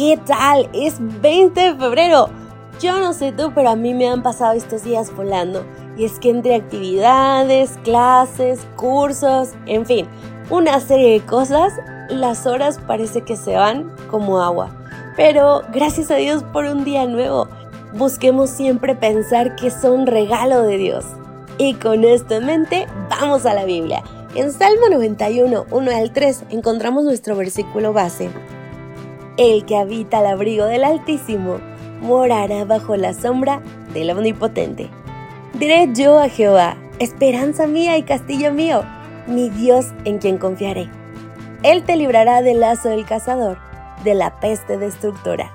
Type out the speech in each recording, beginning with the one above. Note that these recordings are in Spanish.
¿Qué tal? Es 20 de febrero. Yo no sé tú, pero a mí me han pasado estos días volando. Y es que entre actividades, clases, cursos, en fin, una serie de cosas, las horas parece que se van como agua. Pero gracias a Dios por un día nuevo. Busquemos siempre pensar que son regalo de Dios. Y con esto en mente, vamos a la Biblia. En Salmo 91, 1 al 3, encontramos nuestro versículo base. El que habita al abrigo del Altísimo morará bajo la sombra del Omnipotente. Diré yo a Jehová, esperanza mía y castillo mío, mi Dios en quien confiaré. Él te librará del lazo del cazador, de la peste destructora.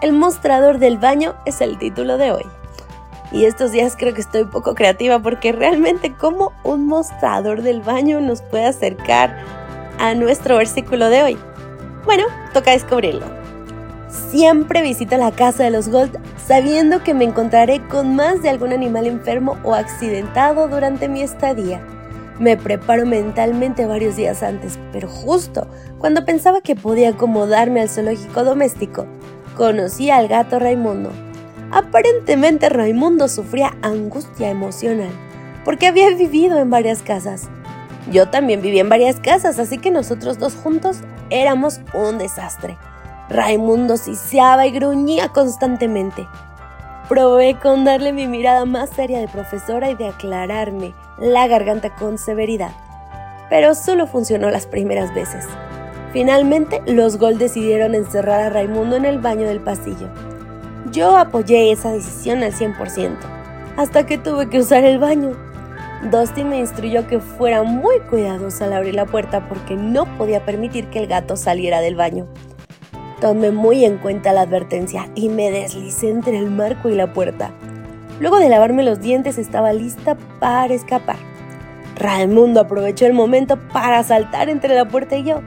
El mostrador del baño es el título de hoy. Y estos días creo que estoy poco creativa porque realmente como un mostrador del baño nos puede acercar a nuestro versículo de hoy. Bueno, toca descubrirlo. Siempre visito la casa de los Gold sabiendo que me encontraré con más de algún animal enfermo o accidentado durante mi estadía. Me preparo mentalmente varios días antes, pero justo cuando pensaba que podía acomodarme al zoológico doméstico, conocí al gato Raimundo. Aparentemente Raimundo sufría angustia emocional, porque había vivido en varias casas. Yo también viví en varias casas, así que nosotros dos juntos éramos un desastre. Raimundo siseaba y gruñía constantemente. Probé con darle mi mirada más seria de profesora y de aclararme la garganta con severidad, pero solo funcionó las primeras veces. Finalmente, los Gold decidieron encerrar a Raimundo en el baño del pasillo. Yo apoyé esa decisión al 100%, hasta que tuve que usar el baño. Dusty me instruyó que fuera muy cuidadosa al abrir la puerta porque no podía permitir que el gato saliera del baño. Tomé muy en cuenta la advertencia y me deslicé entre el marco y la puerta. Luego de lavarme los dientes estaba lista para escapar. Raimundo aprovechó el momento para saltar entre la puerta y yo.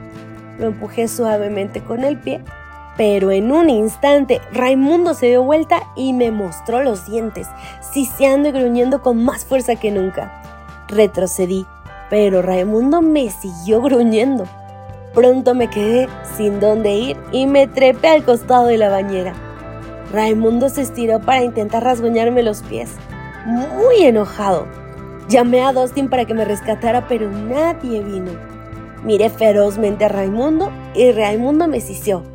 Lo empujé suavemente con el pie, pero en un instante Raimundo se dio vuelta y me mostró los dientes, siseando y gruñendo con más fuerza que nunca. Retrocedí, pero Raimundo me siguió gruñendo. Pronto me quedé sin dónde ir y me trepé al costado de la bañera. Raimundo se estiró para intentar rasguñarme los pies, muy enojado. Llamé a Dustin para que me rescatara, pero nadie vino. Miré ferozmente a Raimundo y Raimundo me sisió.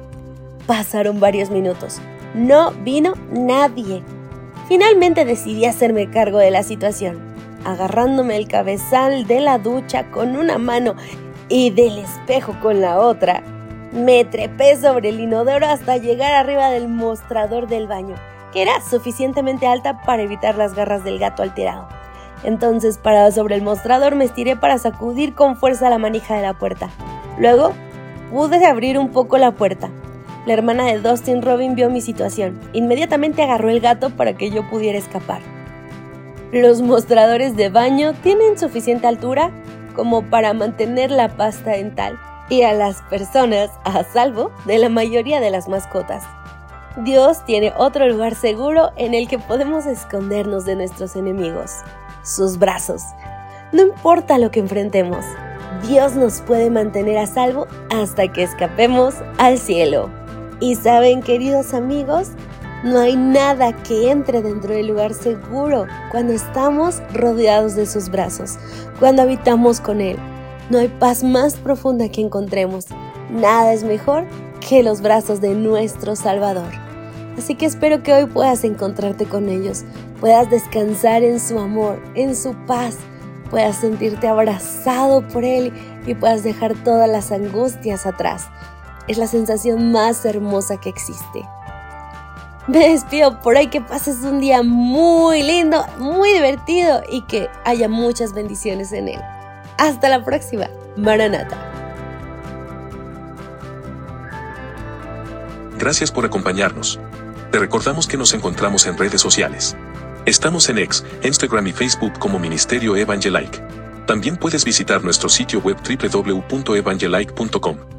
Pasaron varios minutos. No vino nadie. Finalmente decidí hacerme cargo de la situación, agarrándome el cabezal de la ducha con una mano y del espejo con la otra. Me trepé sobre el inodoro hasta llegar arriba del mostrador del baño, que era suficientemente alta para evitar las garras del gato alterado. Entonces, parado sobre el mostrador, me estiré para sacudir con fuerza la manija de la puerta. Luego, pude abrir un poco la puerta. La hermana de Dustin Robin vio mi situación. Inmediatamente agarró el gato para que yo pudiera escapar. Los mostradores de baño tienen suficiente altura como para mantener la pasta dental y a las personas a salvo de la mayoría de las mascotas. Dios tiene otro lugar seguro en el que podemos escondernos de nuestros enemigos, sus brazos. No importa lo que enfrentemos, Dios nos puede mantener a salvo hasta que escapemos al cielo. Y saben, queridos amigos, no hay nada que entre dentro del lugar seguro cuando estamos rodeados de sus brazos, cuando habitamos con Él. No hay paz más profunda que encontremos. Nada es mejor que los brazos de nuestro Salvador. Así que espero que hoy puedas encontrarte con ellos, puedas descansar en su amor, en su paz, puedas sentirte abrazado por Él y puedas dejar todas las angustias atrás. Es la sensación más hermosa que existe. Me despido por ahí que pases un día muy lindo, muy divertido y que haya muchas bendiciones en él. Hasta la próxima. Maranata. Gracias por acompañarnos. Te recordamos que nos encontramos en redes sociales. Estamos en X, Instagram y Facebook como Ministerio Evangelike. También puedes visitar nuestro sitio web www.evangelike.com.